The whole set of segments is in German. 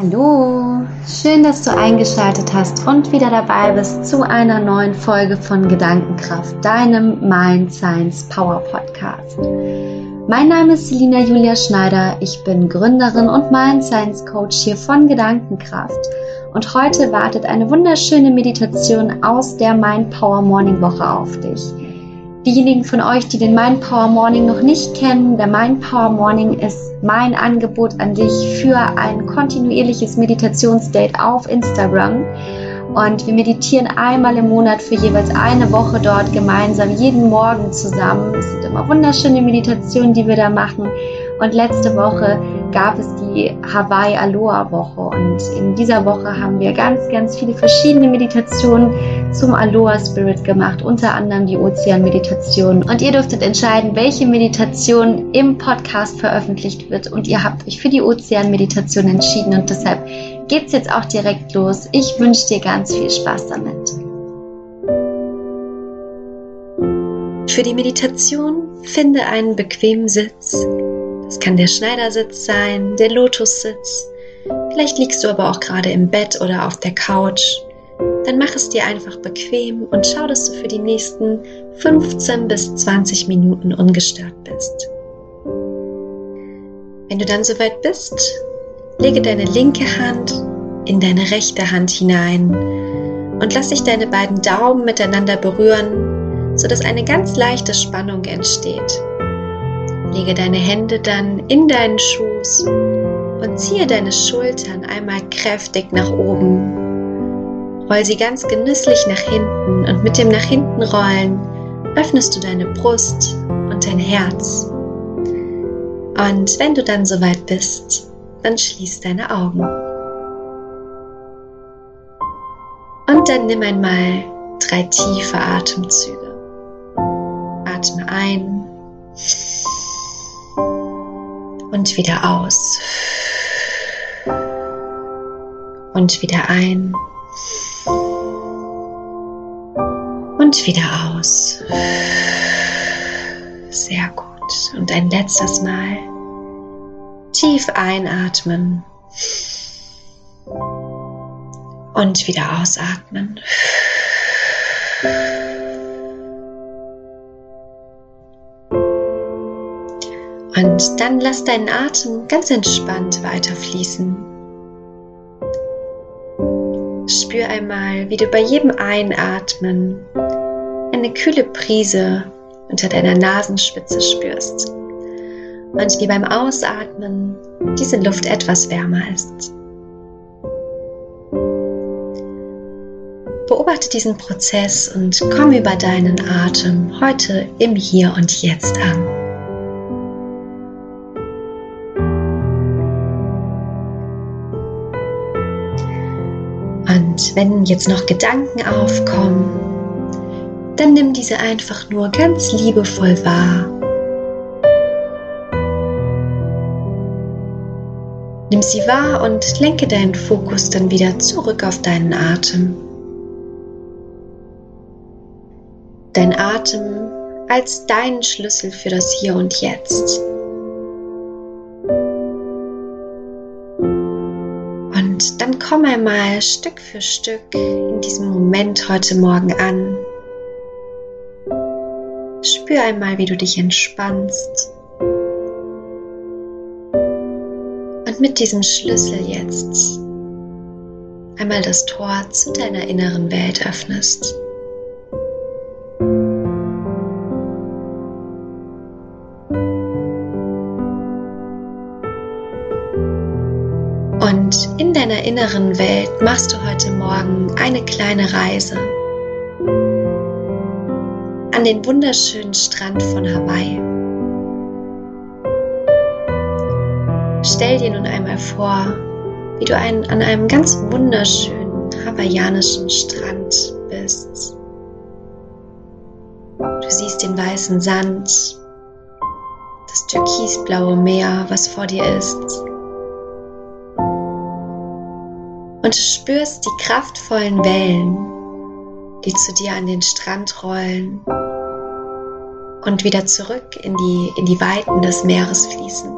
Hallo, schön, dass du eingeschaltet hast und wieder dabei bist zu einer neuen Folge von Gedankenkraft, deinem Mind Science Power Podcast. Mein Name ist Selina Julia Schneider, ich bin Gründerin und Mind Science Coach hier von Gedankenkraft und heute wartet eine wunderschöne Meditation aus der Mind Power Morning Woche auf dich. Diejenigen von euch, die den Mind Power Morning noch nicht kennen, der Mind Power Morning ist mein Angebot an dich für ein kontinuierliches Meditationsdate auf Instagram. Und wir meditieren einmal im Monat für jeweils eine Woche dort gemeinsam, jeden Morgen zusammen. Es sind immer wunderschöne Meditationen, die wir da machen. Und letzte Woche gab es die Hawaii Aloha Woche. Und in dieser Woche haben wir ganz, ganz viele verschiedene Meditationen zum Aloha Spirit gemacht, unter anderem die Ozean-Meditation. Und ihr dürftet entscheiden, welche Meditation im Podcast veröffentlicht wird. Und ihr habt euch für die Ozean-Meditation entschieden. Und deshalb geht's jetzt auch direkt los. Ich wünsche dir ganz viel Spaß damit. Für die Meditation finde einen bequemen Sitz es kann der Schneidersitz sein, der Lotussitz. Vielleicht liegst du aber auch gerade im Bett oder auf der Couch. Dann mach es dir einfach bequem und schau, dass du für die nächsten 15 bis 20 Minuten ungestört bist. Wenn du dann soweit bist, lege deine linke Hand in deine rechte Hand hinein und lass dich deine beiden Daumen miteinander berühren, sodass eine ganz leichte Spannung entsteht. Lege deine Hände dann in deinen Schoß und ziehe deine Schultern einmal kräftig nach oben. Roll sie ganz genüsslich nach hinten und mit dem nach hinten rollen öffnest du deine Brust und dein Herz. Und wenn du dann soweit bist, dann schließ deine Augen. Und dann nimm einmal drei tiefe Atemzüge. Atme ein und wieder aus. Und wieder ein. Und wieder aus. Sehr gut. Und ein letztes Mal. Tief einatmen. Und wieder ausatmen. Und dann lass deinen Atem ganz entspannt weiterfließen. Spür einmal, wie du bei jedem Einatmen eine kühle Prise unter deiner Nasenspitze spürst und wie beim Ausatmen diese Luft etwas wärmer ist. Beobachte diesen Prozess und komm über deinen Atem heute im Hier und Jetzt an. Wenn jetzt noch Gedanken aufkommen, dann nimm diese einfach nur ganz liebevoll wahr. Nimm sie wahr und lenke deinen Fokus dann wieder zurück auf deinen Atem. Dein Atem als dein Schlüssel für das Hier und Jetzt. Komm einmal Stück für Stück in diesem Moment heute Morgen an. Spür einmal, wie du dich entspannst. Und mit diesem Schlüssel jetzt einmal das Tor zu deiner inneren Welt öffnest. Deiner inneren Welt machst du heute Morgen eine kleine Reise an den wunderschönen Strand von Hawaii. Stell dir nun einmal vor, wie du ein, an einem ganz wunderschönen hawaiianischen Strand bist. Du siehst den weißen Sand, das türkisblaue Meer, was vor dir ist. spürst die kraftvollen Wellen, die zu dir an den Strand rollen und wieder zurück in die, in die Weiten des Meeres fließen.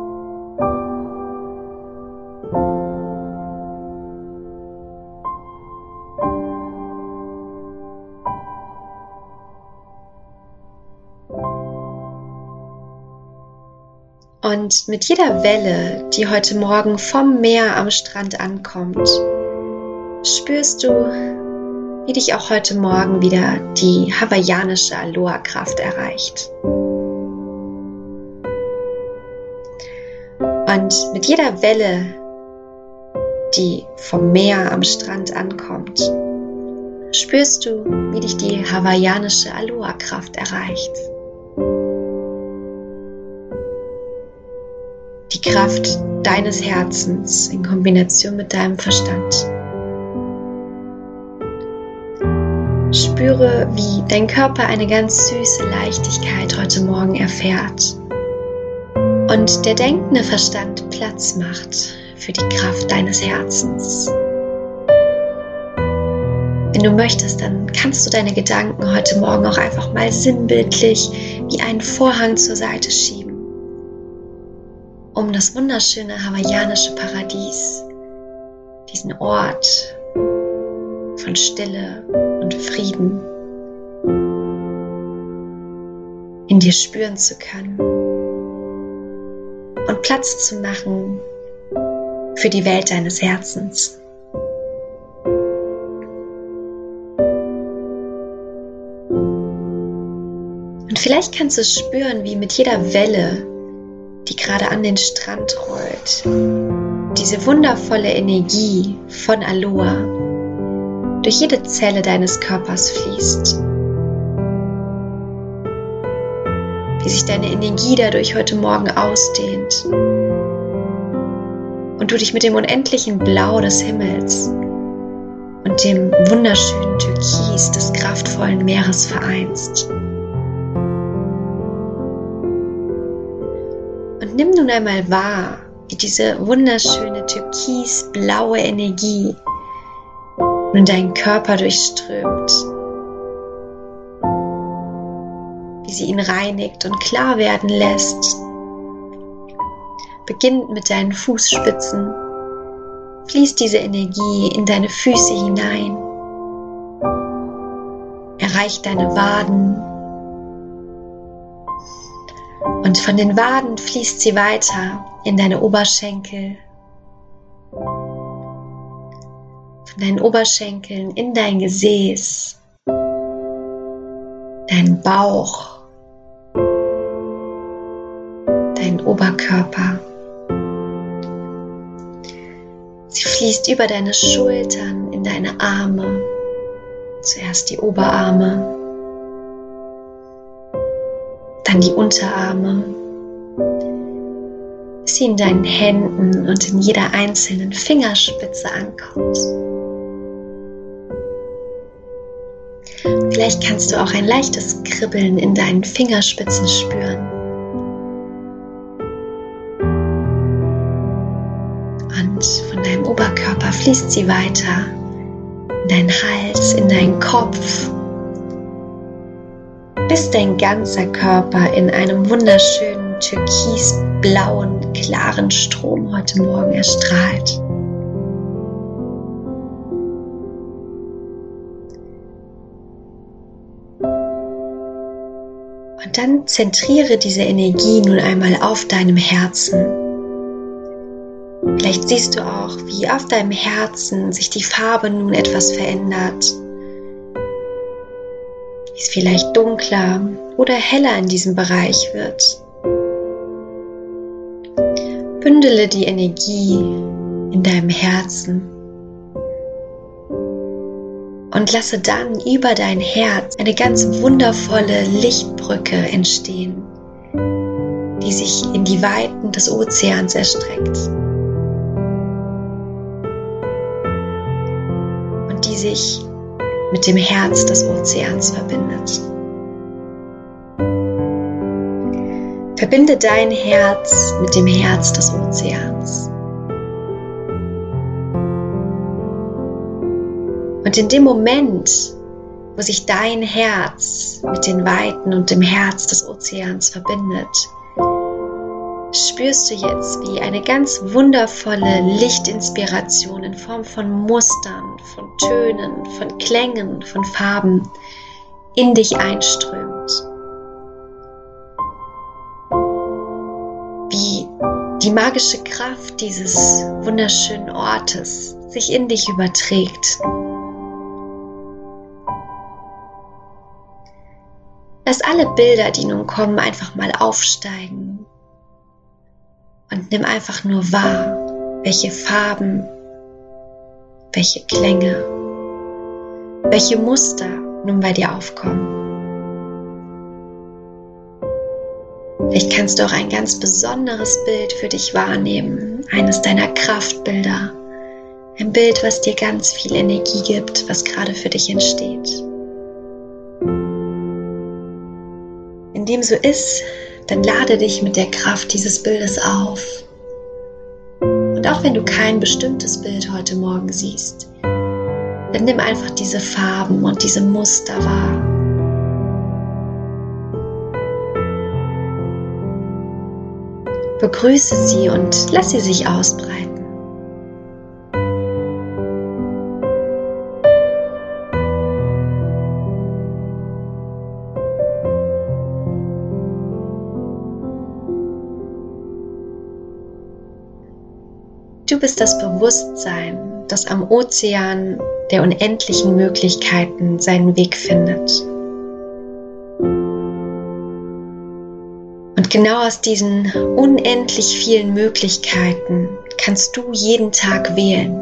Und mit jeder Welle, die heute Morgen vom Meer am Strand ankommt, spürst du, wie dich auch heute Morgen wieder die hawaiianische Aloha-Kraft erreicht. Und mit jeder Welle, die vom Meer am Strand ankommt, spürst du, wie dich die hawaiianische Aloha-Kraft erreicht. Die Kraft deines Herzens in Kombination mit deinem Verstand. Spüre, wie dein Körper eine ganz süße Leichtigkeit heute Morgen erfährt und der denkende Verstand Platz macht für die Kraft deines Herzens. Wenn du möchtest, dann kannst du deine Gedanken heute Morgen auch einfach mal sinnbildlich wie einen Vorhang zur Seite schieben, um das wunderschöne hawaiianische Paradies, diesen Ort von Stille und Frieden in dir spüren zu können und Platz zu machen für die Welt deines Herzens. Und vielleicht kannst du spüren, wie mit jeder Welle, die gerade an den Strand rollt, diese wundervolle Energie von Aloha durch jede Zelle deines Körpers fließt. Wie sich deine Energie dadurch heute Morgen ausdehnt und du dich mit dem unendlichen Blau des Himmels und dem wunderschönen Türkis des kraftvollen Meeres vereinst. Und nimm nun einmal wahr, wie diese wunderschöne türkisblaue Energie nun deinen Körper durchströmt, wie sie ihn reinigt und klar werden lässt beginnt mit deinen Fußspitzen. Fließt diese Energie in deine Füße hinein. Erreicht deine Waden. Und von den Waden fließt sie weiter in deine Oberschenkel. Deinen Oberschenkeln in dein Gesäß, deinen Bauch, deinen Oberkörper. Sie fließt über deine Schultern in deine Arme. Zuerst die Oberarme, dann die Unterarme, bis sie in deinen Händen und in jeder einzelnen Fingerspitze ankommt. Vielleicht kannst du auch ein leichtes Kribbeln in deinen Fingerspitzen spüren. von deinem Oberkörper fließt sie weiter in deinen Hals, in deinen Kopf, bis dein ganzer Körper in einem wunderschönen türkisblauen, klaren Strom heute Morgen erstrahlt. Dann zentriere diese Energie nun einmal auf deinem Herzen. Vielleicht siehst du auch, wie auf deinem Herzen sich die Farbe nun etwas verändert. Wie es vielleicht dunkler oder heller in diesem Bereich wird. Bündele die Energie in deinem Herzen und lasse dann über dein Herz eine ganz wundervolle Lichtbrücke entstehen, die sich in die Weiten des Ozeans erstreckt. sich mit dem Herz des Ozeans verbindet. Verbinde dein Herz mit dem Herz des Ozeans. Und in dem Moment, wo sich dein Herz mit den Weiten und dem Herz des Ozeans verbindet, spürst du jetzt, wie eine ganz wundervolle Lichtinspiration in Form von Mustern, von Tönen, von Klängen, von Farben in dich einströmt. Wie die magische Kraft dieses wunderschönen Ortes sich in dich überträgt. Lass alle Bilder, die nun kommen, einfach mal aufsteigen und nimm einfach nur wahr, welche Farben, welche Klänge, welche Muster nun bei dir aufkommen. Vielleicht kannst du auch ein ganz besonderes Bild für dich wahrnehmen, eines deiner Kraftbilder. Ein Bild, was dir ganz viel Energie gibt, was gerade für dich entsteht. Dem so ist, dann lade dich mit der Kraft dieses Bildes auf. Und auch wenn du kein bestimmtes Bild heute Morgen siehst, dann nimm einfach diese Farben und diese Muster wahr. Begrüße sie und lass sie sich ausbreiten. Bist das Bewusstsein, das am Ozean der unendlichen Möglichkeiten seinen Weg findet. Und genau aus diesen unendlich vielen Möglichkeiten kannst du jeden Tag wählen.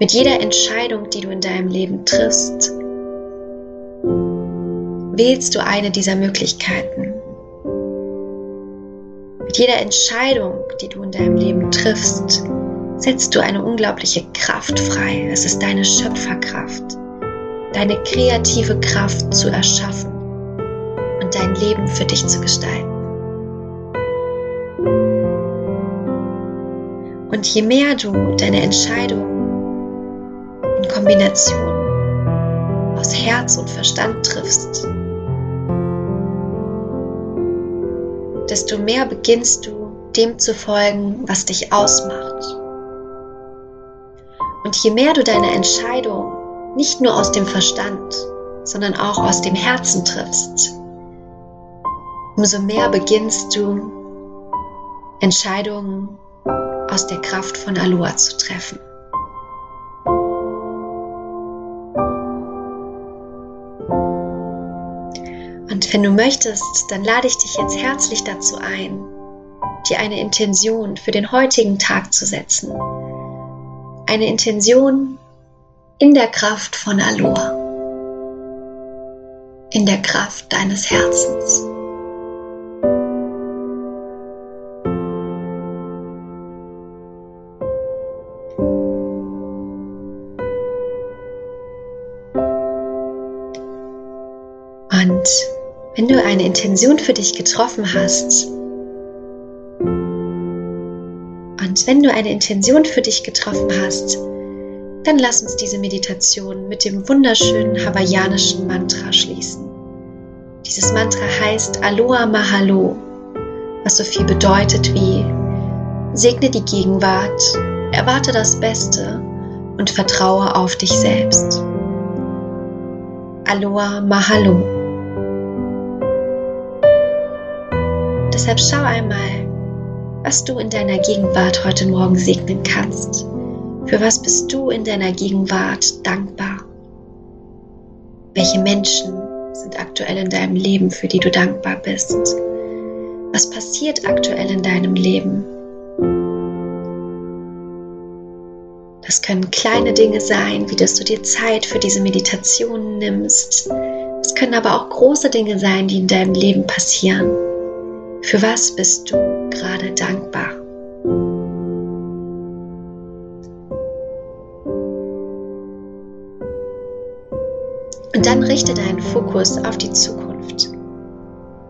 Mit jeder Entscheidung, die du in deinem Leben triffst, wählst du eine dieser Möglichkeiten. Mit jeder Entscheidung, die du in deinem Leben triffst, setzt du eine unglaubliche Kraft frei. Es ist deine Schöpferkraft, deine kreative Kraft zu erschaffen und dein Leben für dich zu gestalten. Und je mehr du deine Entscheidung in Kombination aus Herz und Verstand triffst, desto mehr beginnst du dem zu folgen, was dich ausmacht. Und je mehr du deine Entscheidung nicht nur aus dem Verstand, sondern auch aus dem Herzen triffst, umso mehr beginnst du Entscheidungen aus der Kraft von Aloha zu treffen. Wenn du möchtest, dann lade ich dich jetzt herzlich dazu ein, dir eine Intention für den heutigen Tag zu setzen. Eine Intention in der Kraft von Aloha. In der Kraft deines Herzens. Wenn du eine Intention für dich getroffen hast und wenn du eine Intention für dich getroffen hast, dann lass uns diese Meditation mit dem wunderschönen hawaiianischen Mantra schließen. Dieses Mantra heißt Aloha Mahalo, was so viel bedeutet wie Segne die Gegenwart, erwarte das Beste und vertraue auf dich selbst. Aloha Mahalo. Deshalb schau einmal, was du in deiner Gegenwart heute Morgen segnen kannst. Für was bist du in deiner Gegenwart dankbar? Welche Menschen sind aktuell in deinem Leben, für die du dankbar bist? Was passiert aktuell in deinem Leben? Das können kleine Dinge sein, wie dass du dir Zeit für diese Meditation nimmst. Es können aber auch große Dinge sein, die in deinem Leben passieren. Für was bist du gerade dankbar? Und dann richte deinen Fokus auf die Zukunft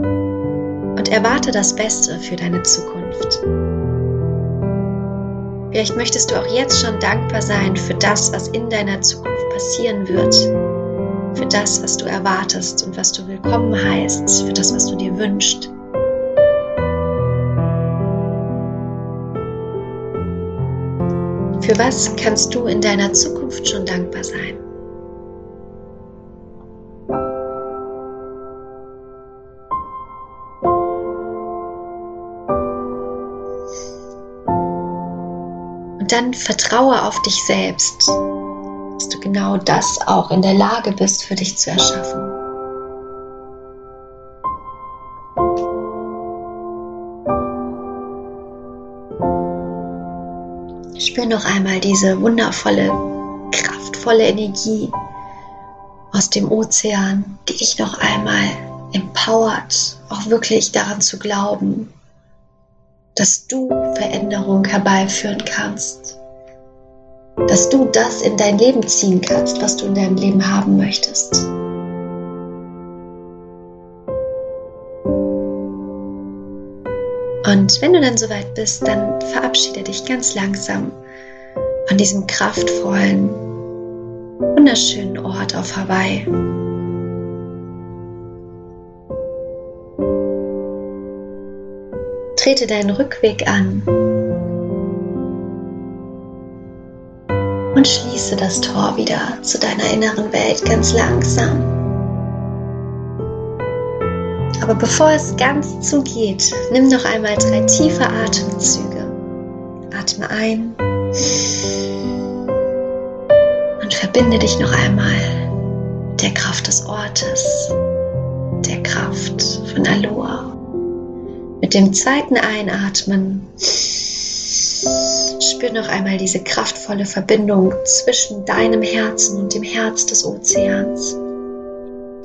und erwarte das Beste für deine Zukunft. Vielleicht möchtest du auch jetzt schon dankbar sein für das, was in deiner Zukunft passieren wird, für das, was du erwartest und was du willkommen heißt, für das, was du dir wünschst. Für was kannst du in deiner Zukunft schon dankbar sein? Und dann vertraue auf dich selbst, dass du genau das auch in der Lage bist, für dich zu erschaffen. Noch einmal diese wundervolle, kraftvolle Energie aus dem Ozean, die dich noch einmal empowert, auch wirklich daran zu glauben, dass du Veränderung herbeiführen kannst, dass du das in dein Leben ziehen kannst, was du in deinem Leben haben möchtest. Und wenn du dann soweit bist, dann verabschiede dich ganz langsam von diesem kraftvollen, wunderschönen Ort auf Hawaii. Trete deinen Rückweg an und schließe das Tor wieder zu deiner inneren Welt ganz langsam. Aber bevor es ganz zugeht, nimm noch einmal drei tiefe Atemzüge. Atme ein verbinde dich noch einmal mit der Kraft des Ortes, der Kraft von Aloha. Mit dem zweiten Einatmen spür noch einmal diese kraftvolle Verbindung zwischen deinem Herzen und dem Herz des Ozeans.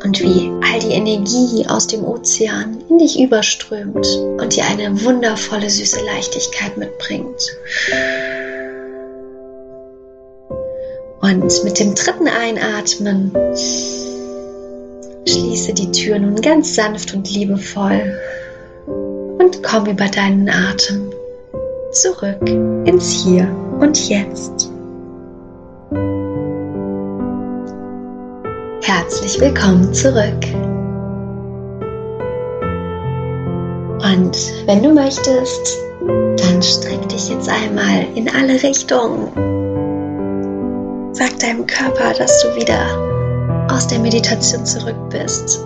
Und wie all die Energie aus dem Ozean in dich überströmt und dir eine wundervolle süße Leichtigkeit mitbringt. Und mit dem dritten Einatmen schließe die Tür nun ganz sanft und liebevoll und komm über deinen Atem zurück ins Hier und Jetzt. Herzlich willkommen zurück. Und wenn du möchtest, dann streck dich jetzt einmal in alle Richtungen Sag deinem Körper, dass du wieder aus der Meditation zurück bist.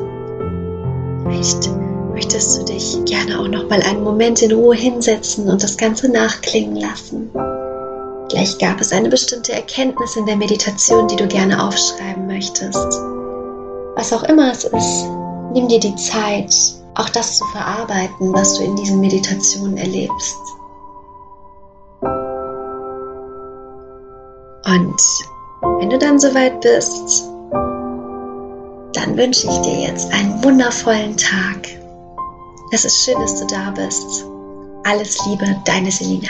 Vielleicht möchtest du dich gerne auch noch mal einen Moment in Ruhe hinsetzen und das Ganze nachklingen lassen. Vielleicht gab es eine bestimmte Erkenntnis in der Meditation, die du gerne aufschreiben möchtest. Was auch immer es ist, nimm dir die Zeit, auch das zu verarbeiten, was du in diesen Meditationen erlebst. Und wenn du dann soweit bist, dann wünsche ich dir jetzt einen wundervollen Tag. Es ist schön, dass du da bist. Alles Liebe, deine Selina.